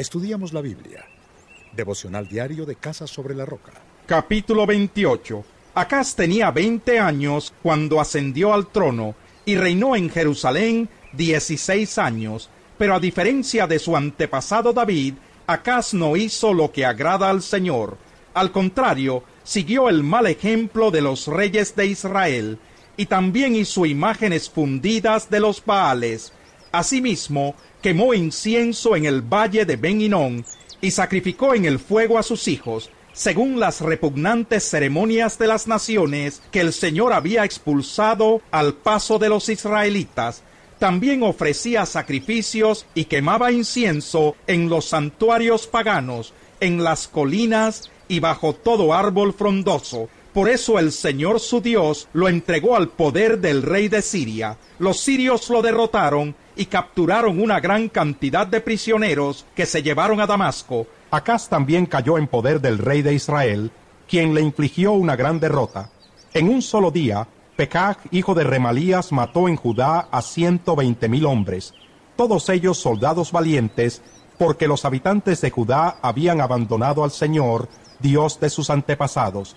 Estudiamos la Biblia. Devocional diario de Casa sobre la Roca. Capítulo 28. Acaz tenía 20 años cuando ascendió al trono y reinó en Jerusalén 16 años. Pero a diferencia de su antepasado David, Acaz no hizo lo que agrada al Señor. Al contrario, siguió el mal ejemplo de los reyes de Israel y también hizo imágenes fundidas de los Baales. Asimismo, quemó incienso en el valle de Ben y sacrificó en el fuego a sus hijos, según las repugnantes ceremonias de las naciones que el Señor había expulsado al paso de los israelitas. También ofrecía sacrificios y quemaba incienso en los santuarios paganos, en las colinas y bajo todo árbol frondoso, por eso el Señor su Dios lo entregó al poder del rey de Siria. Los sirios lo derrotaron y capturaron una gran cantidad de prisioneros que se llevaron a Damasco. Acaz también cayó en poder del rey de Israel, quien le infligió una gran derrota. En un solo día, Pekaj, hijo de Remalías, mató en Judá a ciento veinte mil hombres, todos ellos soldados valientes, porque los habitantes de Judá habían abandonado al Señor, Dios de sus antepasados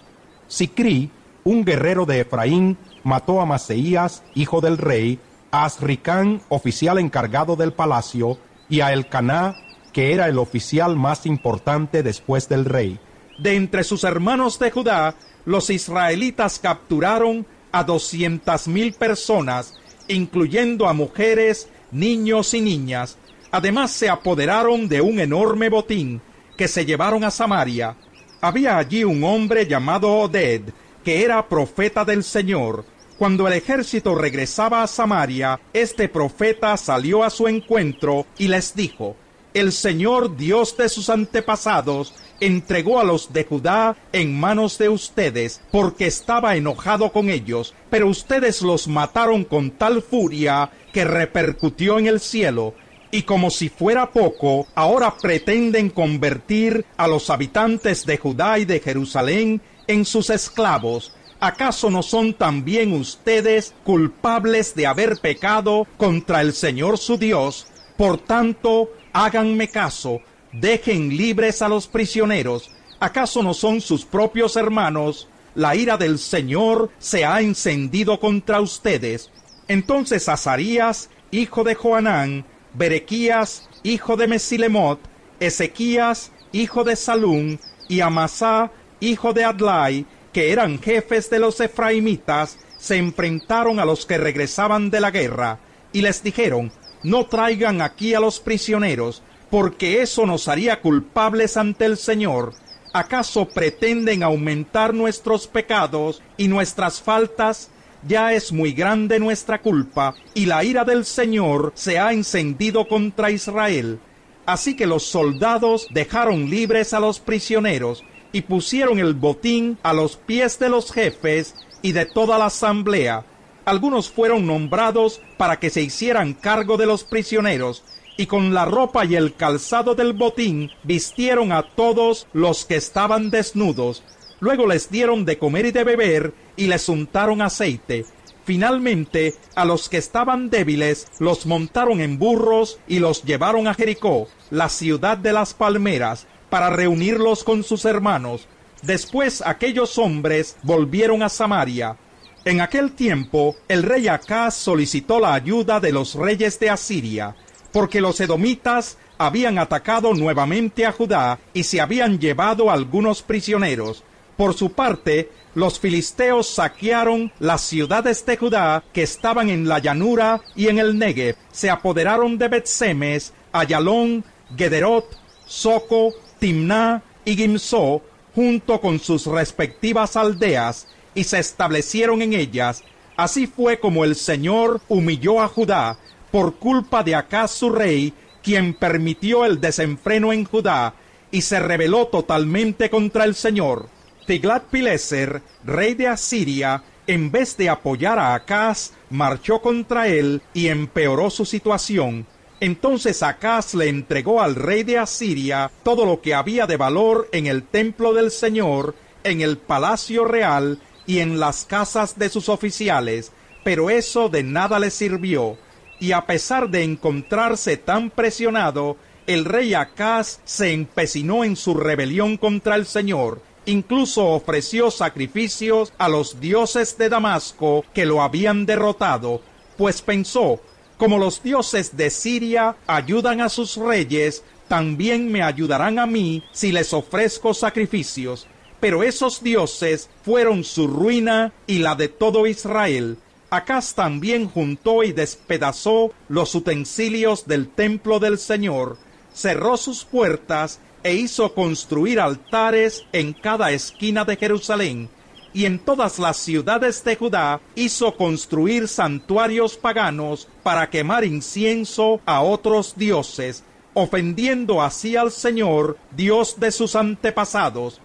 Sicrí, un guerrero de Efraín, mató a Maseías, hijo del rey, a Asricán, oficial encargado del palacio, y a Elcaná, que era el oficial más importante después del rey. De entre sus hermanos de Judá, los israelitas capturaron a doscientas mil personas, incluyendo a mujeres, niños y niñas. Además se apoderaron de un enorme botín que se llevaron a Samaria, había allí un hombre llamado Oded, que era profeta del Señor. Cuando el ejército regresaba a Samaria, este profeta salió a su encuentro y les dijo, El Señor Dios de sus antepasados entregó a los de Judá en manos de ustedes, porque estaba enojado con ellos, pero ustedes los mataron con tal furia que repercutió en el cielo, y como si fuera poco, ahora pretenden convertir a los habitantes de Judá y de Jerusalén en sus esclavos. ¿Acaso no son también ustedes culpables de haber pecado contra el Señor su Dios? Por tanto, háganme caso, dejen libres a los prisioneros. ¿Acaso no son sus propios hermanos? La ira del Señor se ha encendido contra ustedes. Entonces Azarías, hijo de Joanán, Berequías, hijo de Mesilemot, Ezequías, hijo de Salún, y Amasá, hijo de Adlai, que eran jefes de los efraimitas, se enfrentaron a los que regresaban de la guerra, y les dijeron, no traigan aquí a los prisioneros, porque eso nos haría culpables ante el Señor. ¿Acaso pretenden aumentar nuestros pecados y nuestras faltas? Ya es muy grande nuestra culpa, y la ira del Señor se ha encendido contra Israel. Así que los soldados dejaron libres a los prisioneros, y pusieron el botín a los pies de los jefes y de toda la asamblea. Algunos fueron nombrados para que se hicieran cargo de los prisioneros, y con la ropa y el calzado del botín vistieron a todos los que estaban desnudos, Luego les dieron de comer y de beber y les untaron aceite. Finalmente, a los que estaban débiles los montaron en burros y los llevaron a Jericó, la ciudad de las palmeras, para reunirlos con sus hermanos. Después aquellos hombres volvieron a Samaria. En aquel tiempo, el rey Acaz solicitó la ayuda de los reyes de Asiria, porque los edomitas habían atacado nuevamente a Judá y se habían llevado algunos prisioneros. Por su parte, los filisteos saquearon las ciudades de Judá que estaban en la llanura y en el Negev, se apoderaron de Betsemes, Ayalón, Gederot, Soco, Timná y Gimso, junto con sus respectivas aldeas, y se establecieron en ellas. Así fue como el Señor humilló a Judá por culpa de Acaz su rey, quien permitió el desenfreno en Judá, y se rebeló totalmente contra el Señor. Tiglat-Pileser, rey de Asiria, en vez de apoyar a Acaz, marchó contra él y empeoró su situación. Entonces Acaz le entregó al rey de Asiria todo lo que había de valor en el templo del Señor, en el palacio real y en las casas de sus oficiales, pero eso de nada le sirvió, y a pesar de encontrarse tan presionado, el rey Acaz se empecinó en su rebelión contra el Señor. Incluso ofreció sacrificios a los dioses de Damasco que lo habían derrotado, pues pensó, como los dioses de Siria ayudan a sus reyes, también me ayudarán a mí si les ofrezco sacrificios. Pero esos dioses fueron su ruina y la de todo Israel. Acaz también juntó y despedazó los utensilios del templo del Señor, cerró sus puertas e hizo construir altares en cada esquina de Jerusalén, y en todas las ciudades de Judá hizo construir santuarios paganos para quemar incienso a otros dioses, ofendiendo así al Señor, Dios de sus antepasados.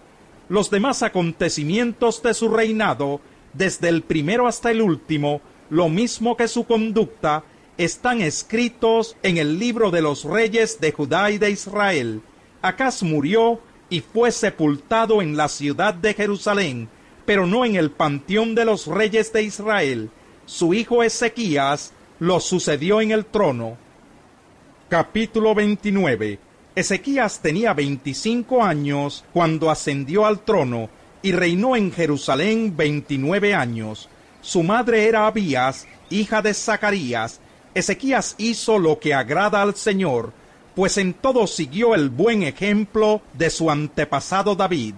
Los demás acontecimientos de su reinado, desde el primero hasta el último, lo mismo que su conducta, están escritos en el libro de los reyes de Judá y de Israel. Murió y fue sepultado en la ciudad de Jerusalén, pero no en el panteón de los reyes de Israel. Su hijo Ezequías lo sucedió en el trono. Capítulo 29 Ezequías tenía veinticinco años cuando ascendió al trono y reinó en Jerusalén veintinueve años. Su madre era Abías, hija de Zacarías, Ezequías hizo lo que agrada al Señor, pues en todo siguió el buen ejemplo de su antepasado David.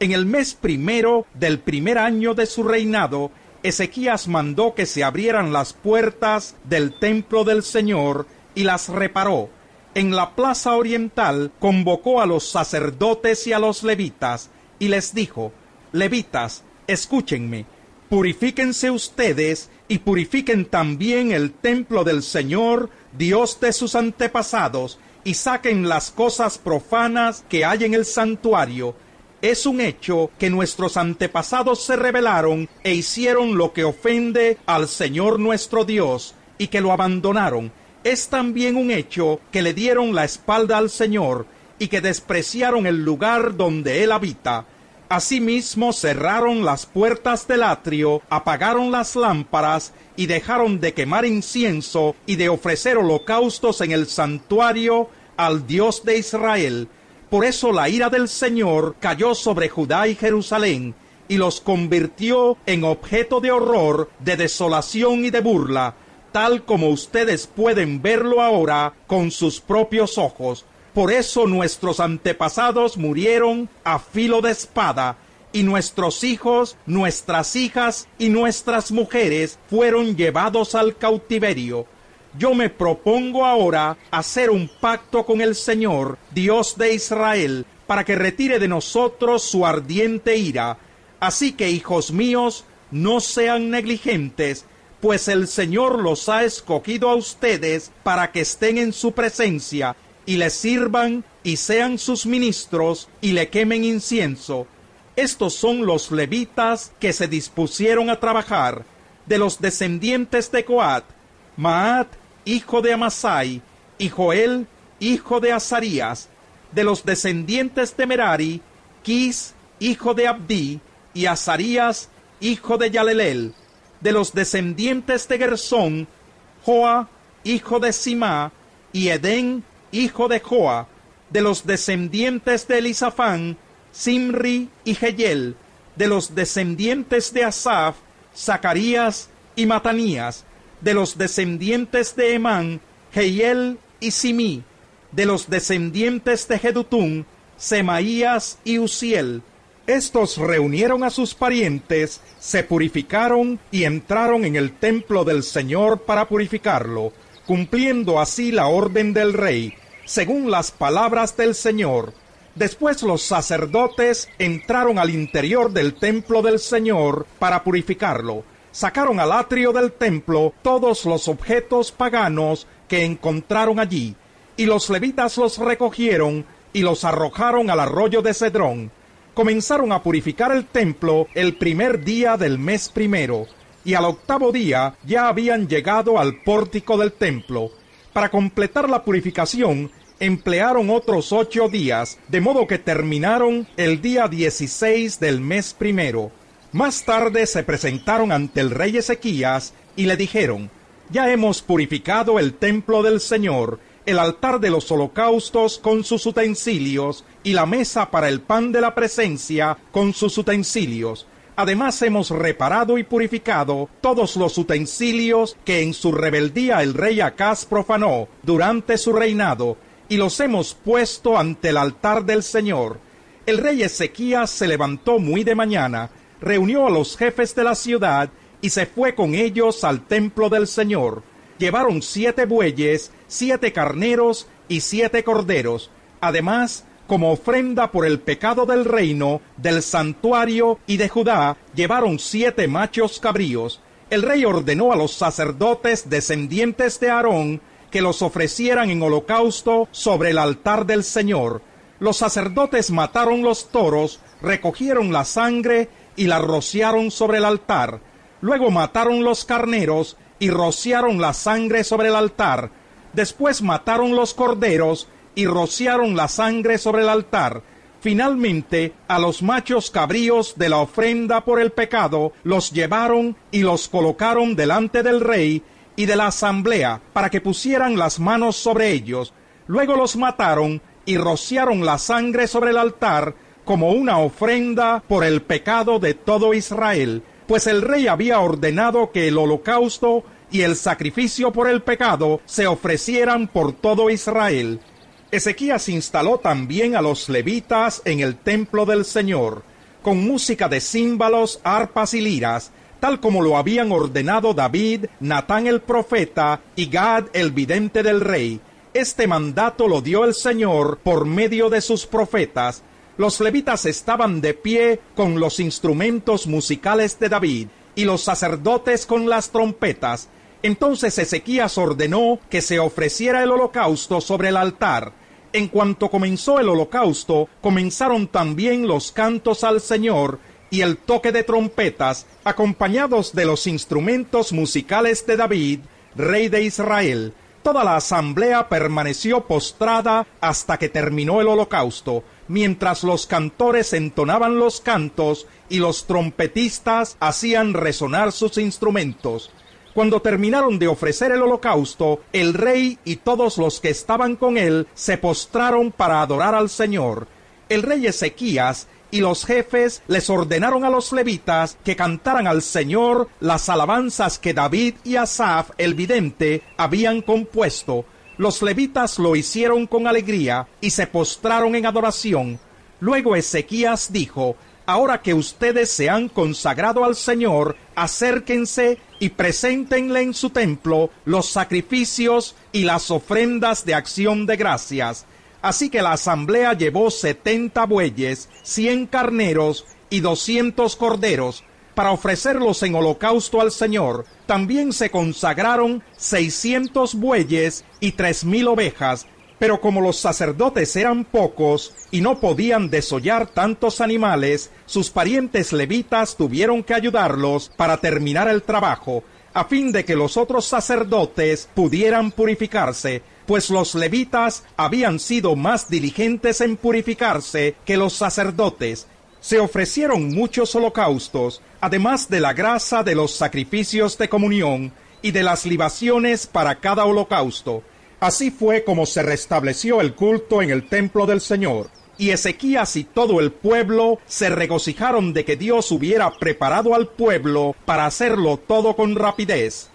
En el mes primero del primer año de su reinado, Ezequías mandó que se abrieran las puertas del templo del Señor y las reparó. En la plaza oriental convocó a los sacerdotes y a los levitas y les dijo, Levitas, escúchenme, purifíquense ustedes y purifiquen también el templo del Señor, Dios de sus antepasados, y saquen las cosas profanas que hay en el santuario. Es un hecho que nuestros antepasados se rebelaron e hicieron lo que ofende al Señor nuestro Dios, y que lo abandonaron. Es también un hecho que le dieron la espalda al Señor, y que despreciaron el lugar donde Él habita Asimismo cerraron las puertas del atrio, apagaron las lámparas y dejaron de quemar incienso y de ofrecer holocaustos en el santuario al Dios de Israel. Por eso la ira del Señor cayó sobre Judá y Jerusalén y los convirtió en objeto de horror, de desolación y de burla, tal como ustedes pueden verlo ahora con sus propios ojos. Por eso nuestros antepasados murieron a filo de espada, y nuestros hijos, nuestras hijas y nuestras mujeres fueron llevados al cautiverio. Yo me propongo ahora hacer un pacto con el Señor, Dios de Israel, para que retire de nosotros su ardiente ira. Así que, hijos míos, no sean negligentes, pues el Señor los ha escogido a ustedes para que estén en su presencia y le sirvan y sean sus ministros y le quemen incienso. Estos son los levitas que se dispusieron a trabajar de los descendientes de Coat, Maat, hijo de Amasai, y Joel, hijo de Azarías, de los descendientes de Merari, Quis, hijo de Abdi, y Azarías, hijo de Yalelel, de los descendientes de Gersón, Joa, hijo de Sima, y Edén, hijo de Joa, de los descendientes de Elisafán, Simri y Geyel, de los descendientes de Asaf, Zacarías y Matanías, de los descendientes de Emán, Geyel y Simí, de los descendientes de Jedutún, Semaías y Uziel. Estos reunieron a sus parientes, se purificaron y entraron en el templo del Señor para purificarlo, cumpliendo así la orden del rey, según las palabras del Señor. Después los sacerdotes entraron al interior del templo del Señor para purificarlo. Sacaron al atrio del templo todos los objetos paganos que encontraron allí, y los levitas los recogieron y los arrojaron al arroyo de Cedrón. Comenzaron a purificar el templo el primer día del mes primero, y al octavo día ya habían llegado al pórtico del templo para completar la purificación, emplearon otros ocho días, de modo que terminaron el día 16 del mes primero. Más tarde se presentaron ante el rey Ezequías y le dijeron, Ya hemos purificado el templo del Señor, el altar de los holocaustos con sus utensilios y la mesa para el pan de la presencia con sus utensilios. Además hemos reparado y purificado todos los utensilios que en su rebeldía el rey Acaz profanó durante su reinado, y los hemos puesto ante el altar del Señor. El rey Ezequías se levantó muy de mañana, reunió a los jefes de la ciudad y se fue con ellos al templo del Señor. Llevaron siete bueyes, siete carneros y siete corderos. Además, como ofrenda por el pecado del reino, del santuario y de Judá, llevaron siete machos cabríos. El rey ordenó a los sacerdotes descendientes de Aarón que los ofrecieran en holocausto sobre el altar del Señor. Los sacerdotes mataron los toros, recogieron la sangre y la rociaron sobre el altar. Luego mataron los carneros y rociaron la sangre sobre el altar. Después mataron los corderos y rociaron la sangre sobre el altar. Finalmente, a los machos cabríos de la ofrenda por el pecado los llevaron y los colocaron delante del rey y de la asamblea para que pusieran las manos sobre ellos. Luego los mataron y rociaron la sangre sobre el altar como una ofrenda por el pecado de todo Israel, pues el rey había ordenado que el holocausto y el sacrificio por el pecado se ofrecieran por todo Israel. Ezequías instaló también a los levitas en el templo del Señor, con música de címbalos, arpas y liras, tal como lo habían ordenado David, Natán el profeta y Gad el vidente del rey. Este mandato lo dio el Señor por medio de sus profetas. Los levitas estaban de pie con los instrumentos musicales de David y los sacerdotes con las trompetas. Entonces Ezequías ordenó que se ofreciera el holocausto sobre el altar. En cuanto comenzó el holocausto, comenzaron también los cantos al Señor y el toque de trompetas, acompañados de los instrumentos musicales de David, rey de Israel. Toda la asamblea permaneció postrada hasta que terminó el holocausto, mientras los cantores entonaban los cantos y los trompetistas hacían resonar sus instrumentos. Cuando terminaron de ofrecer el holocausto, el rey y todos los que estaban con él se postraron para adorar al Señor. El rey Ezequías y los jefes les ordenaron a los levitas que cantaran al Señor las alabanzas que David y Asaf el vidente habían compuesto. Los levitas lo hicieron con alegría y se postraron en adoración. Luego Ezequías dijo, Ahora que ustedes se han consagrado al Señor, acérquense y preséntenle en su templo los sacrificios y las ofrendas de acción de gracias. Así que la asamblea llevó setenta bueyes, cien carneros y doscientos corderos para ofrecerlos en holocausto al Señor. También se consagraron seiscientos bueyes y tres mil ovejas pero como los sacerdotes eran pocos y no podían desollar tantos animales, sus parientes levitas tuvieron que ayudarlos para terminar el trabajo, a fin de que los otros sacerdotes pudieran purificarse, pues los levitas habían sido más diligentes en purificarse que los sacerdotes. Se ofrecieron muchos holocaustos, además de la grasa de los sacrificios de comunión y de las libaciones para cada holocausto Así fue como se restableció el culto en el templo del Señor. Y Ezequías y todo el pueblo se regocijaron de que Dios hubiera preparado al pueblo para hacerlo todo con rapidez.